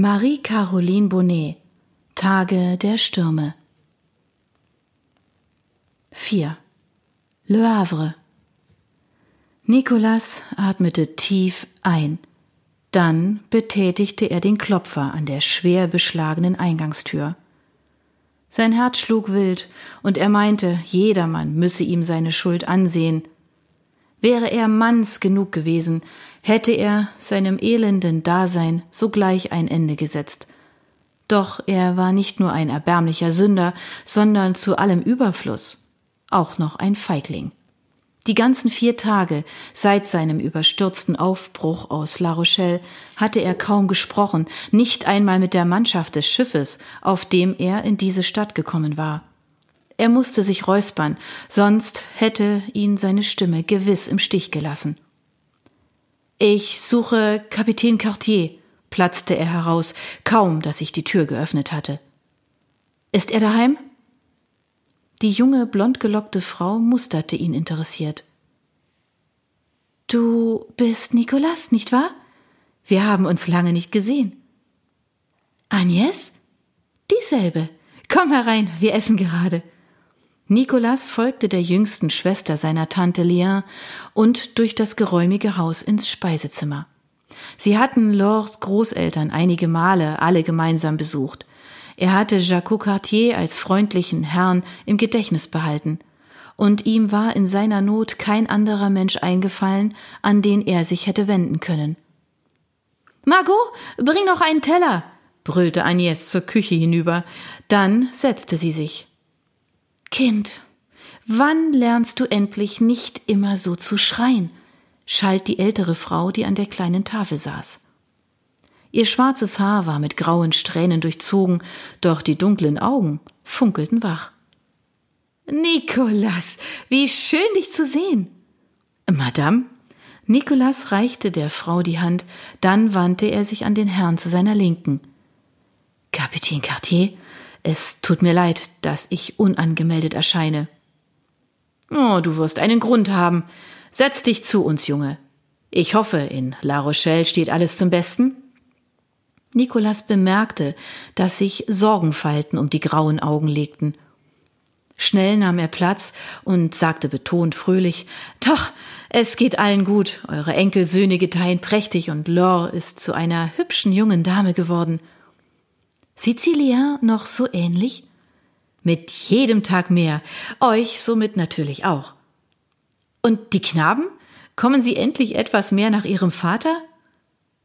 Marie-Caroline Bonnet Tage der Stürme 4. Le Havre Nicolas atmete tief ein. Dann betätigte er den Klopfer an der schwer beschlagenen Eingangstür. Sein Herz schlug wild, und er meinte, jedermann müsse ihm seine Schuld ansehen. Wäre er manns genug gewesen, hätte er seinem elenden Dasein sogleich ein Ende gesetzt. Doch er war nicht nur ein erbärmlicher Sünder, sondern zu allem Überfluss auch noch ein Feigling. Die ganzen vier Tage seit seinem überstürzten Aufbruch aus La Rochelle hatte er kaum gesprochen, nicht einmal mit der Mannschaft des Schiffes, auf dem er in diese Stadt gekommen war. Er musste sich räuspern, sonst hätte ihn seine Stimme gewiss im Stich gelassen. Ich suche Kapitän Cartier, platzte er heraus, kaum dass ich die Tür geöffnet hatte. Ist er daheim? Die junge, blondgelockte Frau musterte ihn interessiert. Du bist Nicolas, nicht wahr? Wir haben uns lange nicht gesehen. Agnes? Dieselbe. Komm herein, wir essen gerade. Nicolas folgte der jüngsten Schwester seiner Tante Lien und durch das geräumige Haus ins Speisezimmer. Sie hatten Laures Großeltern einige Male alle gemeinsam besucht. Er hatte Jacques Cartier als freundlichen Herrn im Gedächtnis behalten, und ihm war in seiner Not kein anderer Mensch eingefallen, an den er sich hätte wenden können. Margot, bring noch einen Teller, brüllte Agnes zur Küche hinüber. Dann setzte sie sich. Kind, wann lernst du endlich nicht immer so zu schreien? schalt die ältere Frau, die an der kleinen Tafel saß. Ihr schwarzes Haar war mit grauen Strähnen durchzogen, doch die dunklen Augen funkelten wach. Nikolas, wie schön dich zu sehen. Madame? Nikolas reichte der Frau die Hand, dann wandte er sich an den Herrn zu seiner Linken. Kapitän Cartier, es tut mir leid, dass ich unangemeldet erscheine. Oh, du wirst einen Grund haben. Setz dich zu uns, Junge. Ich hoffe, in La Rochelle steht alles zum Besten. Nikolas bemerkte, dass sich Sorgenfalten um die grauen Augen legten. Schnell nahm er Platz und sagte betont fröhlich Doch, es geht allen gut, eure Enkelsöhne gedeihen prächtig und Laure ist zu einer hübschen jungen Dame geworden. Sizilien noch so ähnlich? Mit jedem Tag mehr, euch somit natürlich auch. Und die Knaben? Kommen sie endlich etwas mehr nach ihrem Vater?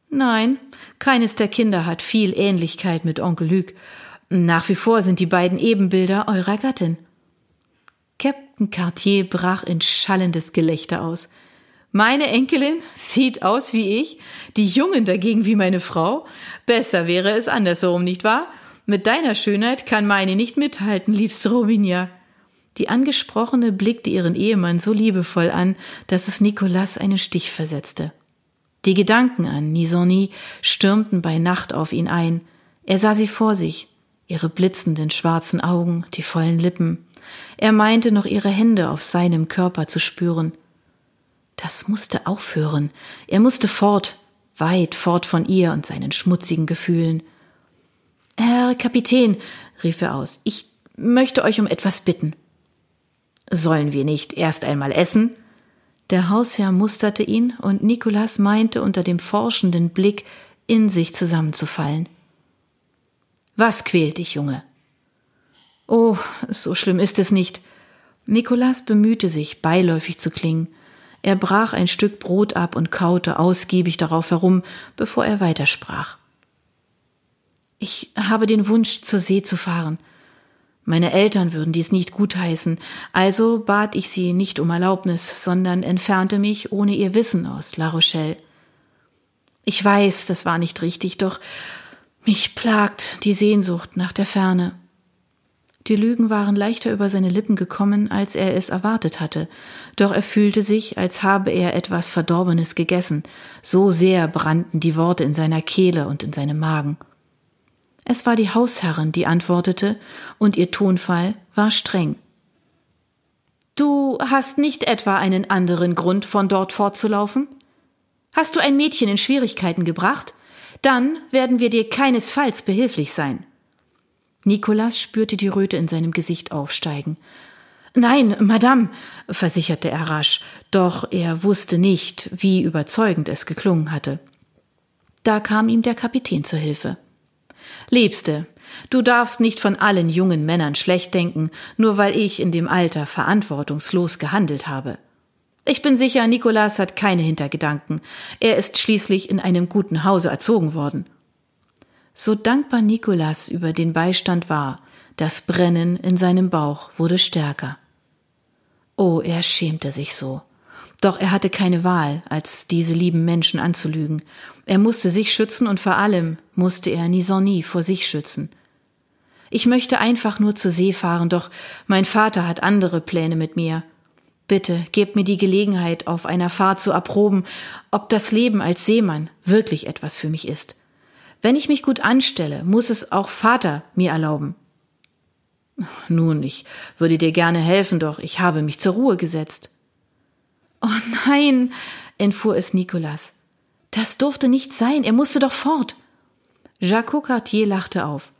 Nein, keines der Kinder hat viel Ähnlichkeit mit Onkel Luc. Nach wie vor sind die beiden Ebenbilder eurer Gattin. Captain Cartier brach in schallendes Gelächter aus. Meine Enkelin sieht aus wie ich, die Jungen dagegen wie meine Frau. Besser wäre es andersherum, nicht wahr? Mit deiner Schönheit kann meine nicht mithalten, liebste Robinia. Die Angesprochene blickte ihren Ehemann so liebevoll an, dass es Nicolas einen Stich versetzte. Die Gedanken an Nisoni stürmten bei Nacht auf ihn ein. Er sah sie vor sich, ihre blitzenden schwarzen Augen, die vollen Lippen. Er meinte noch ihre Hände auf seinem Körper zu spüren. Das musste aufhören. Er musste fort, weit fort von ihr und seinen schmutzigen Gefühlen. Herr Kapitän, rief er aus, ich möchte euch um etwas bitten. Sollen wir nicht erst einmal essen? Der Hausherr musterte ihn, und Nikolas meinte unter dem forschenden Blick in sich zusammenzufallen. Was quält dich, Junge? Oh, so schlimm ist es nicht. Nikolas bemühte sich, beiläufig zu klingen. Er brach ein Stück Brot ab und kaute ausgiebig darauf herum, bevor er weitersprach. Ich habe den Wunsch, zur See zu fahren. Meine Eltern würden dies nicht gutheißen, also bat ich sie nicht um Erlaubnis, sondern entfernte mich ohne ihr Wissen aus La Rochelle. Ich weiß, das war nicht richtig, doch mich plagt die Sehnsucht nach der Ferne. Die Lügen waren leichter über seine Lippen gekommen, als er es erwartet hatte, doch er fühlte sich, als habe er etwas Verdorbenes gegessen, so sehr brannten die Worte in seiner Kehle und in seinem Magen. Es war die Hausherrin, die antwortete, und ihr Tonfall war streng. Du hast nicht etwa einen anderen Grund, von dort fortzulaufen? Hast du ein Mädchen in Schwierigkeiten gebracht? Dann werden wir dir keinesfalls behilflich sein. Nicolas spürte die Röte in seinem Gesicht aufsteigen. Nein, Madame, versicherte er rasch, doch er wusste nicht, wie überzeugend es geklungen hatte. Da kam ihm der Kapitän zur Hilfe. Liebste, du darfst nicht von allen jungen Männern schlecht denken, nur weil ich in dem Alter verantwortungslos gehandelt habe. Ich bin sicher, Nikolas hat keine Hintergedanken. Er ist schließlich in einem guten Hause erzogen worden. So dankbar Nikolas über den Beistand war, das Brennen in seinem Bauch wurde stärker. Oh, er schämte sich so. Doch er hatte keine Wahl, als diese lieben Menschen anzulügen. Er musste sich schützen und vor allem musste er Nisoni vor sich schützen. Ich möchte einfach nur zur See fahren, doch mein Vater hat andere Pläne mit mir. Bitte gebt mir die Gelegenheit, auf einer Fahrt zu erproben, ob das Leben als Seemann wirklich etwas für mich ist. Wenn ich mich gut anstelle, muss es auch Vater mir erlauben. Nun, ich würde dir gerne helfen, doch ich habe mich zur Ruhe gesetzt. Oh nein, entfuhr es Nicolas. Das durfte nicht sein, er musste doch fort. Jacques Cartier lachte auf.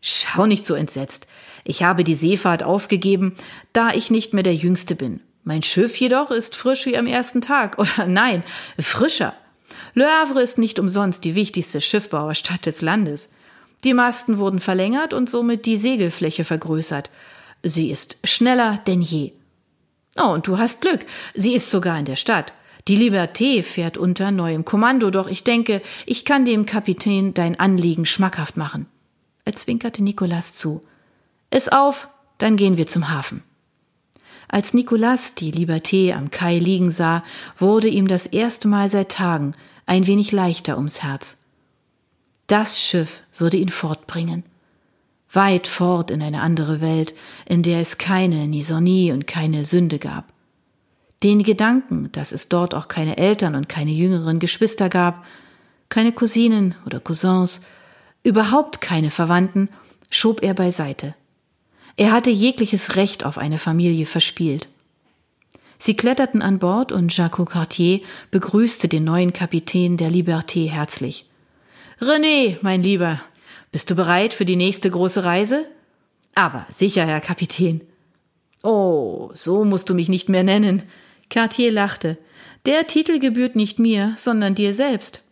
Schau nicht so entsetzt. Ich habe die Seefahrt aufgegeben, da ich nicht mehr der Jüngste bin. Mein Schiff jedoch ist frisch wie am ersten Tag. Oder nein, frischer. Le Havre ist nicht umsonst die wichtigste Schiffbauerstadt des Landes. Die Masten wurden verlängert und somit die Segelfläche vergrößert. Sie ist schneller denn je. Oh, und du hast Glück. Sie ist sogar in der Stadt. Die Liberté fährt unter neuem Kommando, doch ich denke, ich kann dem Kapitän dein Anliegen schmackhaft machen. Er zwinkerte Nikolas zu. Iss auf, dann gehen wir zum Hafen. Als Nicolas die Liberté am Kai liegen sah, wurde ihm das erste Mal seit Tagen ein wenig leichter ums Herz. Das Schiff würde ihn fortbringen. Weit fort in eine andere Welt, in der es keine Nisonie und keine Sünde gab. Den Gedanken, dass es dort auch keine Eltern und keine jüngeren Geschwister gab, keine Cousinen oder Cousins, überhaupt keine Verwandten, schob er beiseite. Er hatte jegliches Recht auf eine Familie verspielt. Sie kletterten an Bord und Jacques Cartier begrüßte den neuen Kapitän der Liberté herzlich. René, mein Lieber, bist du bereit für die nächste große Reise? Aber sicher, Herr Kapitän. Oh, so musst du mich nicht mehr nennen. Cartier lachte. Der Titel gebührt nicht mir, sondern dir selbst.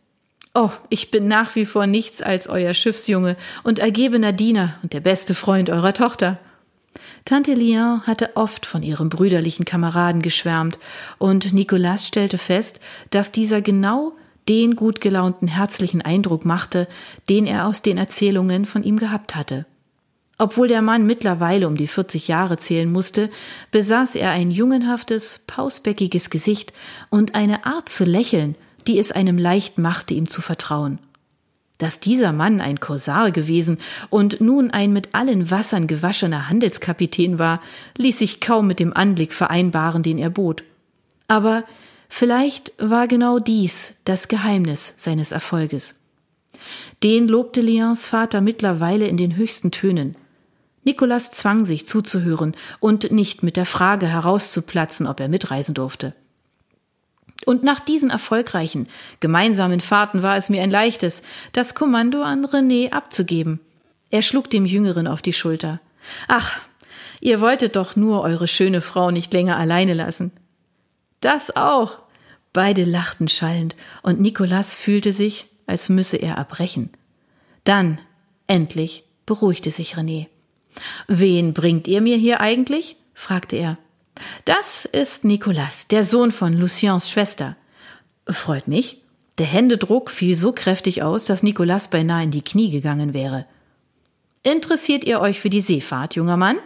Oh, ich bin nach wie vor nichts als euer Schiffsjunge und ergebener Diener und der beste Freund eurer Tochter. Tante Lien hatte oft von ihrem brüderlichen Kameraden geschwärmt, und Nicolas stellte fest, dass dieser genau den gut gelaunten herzlichen Eindruck machte, den er aus den Erzählungen von ihm gehabt hatte. Obwohl der Mann mittlerweile um die 40 Jahre zählen musste, besaß er ein jungenhaftes, pausbäckiges Gesicht und eine Art zu lächeln, die es einem leicht machte, ihm zu vertrauen. Dass dieser Mann ein Korsar gewesen und nun ein mit allen Wassern gewaschener Handelskapitän war, ließ sich kaum mit dem Anblick vereinbaren, den er bot. Aber vielleicht war genau dies das Geheimnis seines Erfolges. Den lobte Lians Vater mittlerweile in den höchsten Tönen. Nicolas zwang sich zuzuhören und nicht mit der Frage herauszuplatzen, ob er mitreisen durfte. Und nach diesen erfolgreichen gemeinsamen Fahrten war es mir ein leichtes, das Kommando an René abzugeben. Er schlug dem Jüngeren auf die Schulter. Ach, ihr wolltet doch nur eure schöne Frau nicht länger alleine lassen. Das auch. Beide lachten schallend, und Nikolas fühlte sich, als müsse er erbrechen. Dann, endlich, beruhigte sich René. Wen bringt ihr mir hier eigentlich? fragte er. Das ist Nicolas, der Sohn von Luciens Schwester. Freut mich. Der Händedruck fiel so kräftig aus, dass Nicolas beinahe in die Knie gegangen wäre. Interessiert ihr euch für die Seefahrt, junger Mann?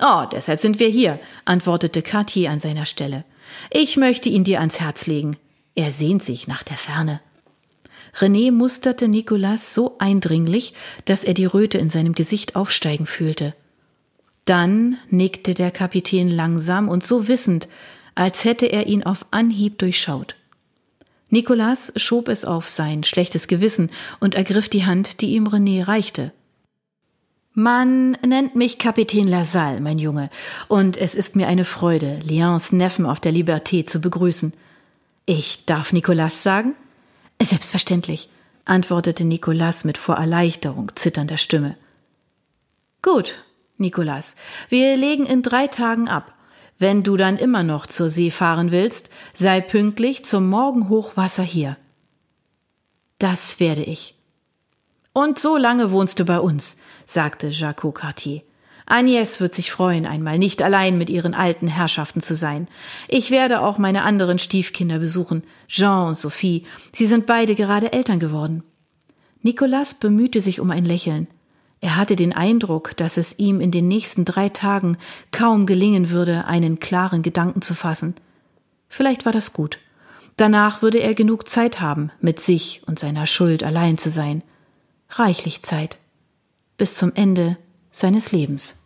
Oh, deshalb sind wir hier, antwortete Cartier an seiner Stelle. Ich möchte ihn dir ans Herz legen. Er sehnt sich nach der Ferne. René musterte Nicolas so eindringlich, dass er die Röte in seinem Gesicht aufsteigen fühlte. Dann nickte der Kapitän langsam und so wissend, als hätte er ihn auf Anhieb durchschaut. Nicolas schob es auf sein schlechtes Gewissen und ergriff die Hand, die ihm René reichte. Man nennt mich Kapitän Lasalle, mein Junge, und es ist mir eine Freude, Lians Neffen auf der Liberté zu begrüßen. Ich darf Nicolas sagen? Selbstverständlich. antwortete Nikolas mit vor Erleichterung zitternder Stimme. Gut, Nikolas, wir legen in drei Tagen ab. Wenn du dann immer noch zur See fahren willst, sei pünktlich zum Morgenhochwasser hier. Das werde ich. Und so lange wohnst du bei uns, sagte Jacques Cartier. Agnès wird sich freuen, einmal nicht allein mit ihren alten Herrschaften zu sein. Ich werde auch meine anderen Stiefkinder besuchen, Jean und Sophie. Sie sind beide gerade Eltern geworden. Nicolas bemühte sich um ein Lächeln. Er hatte den Eindruck, dass es ihm in den nächsten drei Tagen kaum gelingen würde, einen klaren Gedanken zu fassen. Vielleicht war das gut. Danach würde er genug Zeit haben, mit sich und seiner Schuld allein zu sein. Reichlich Zeit. Bis zum Ende seines Lebens.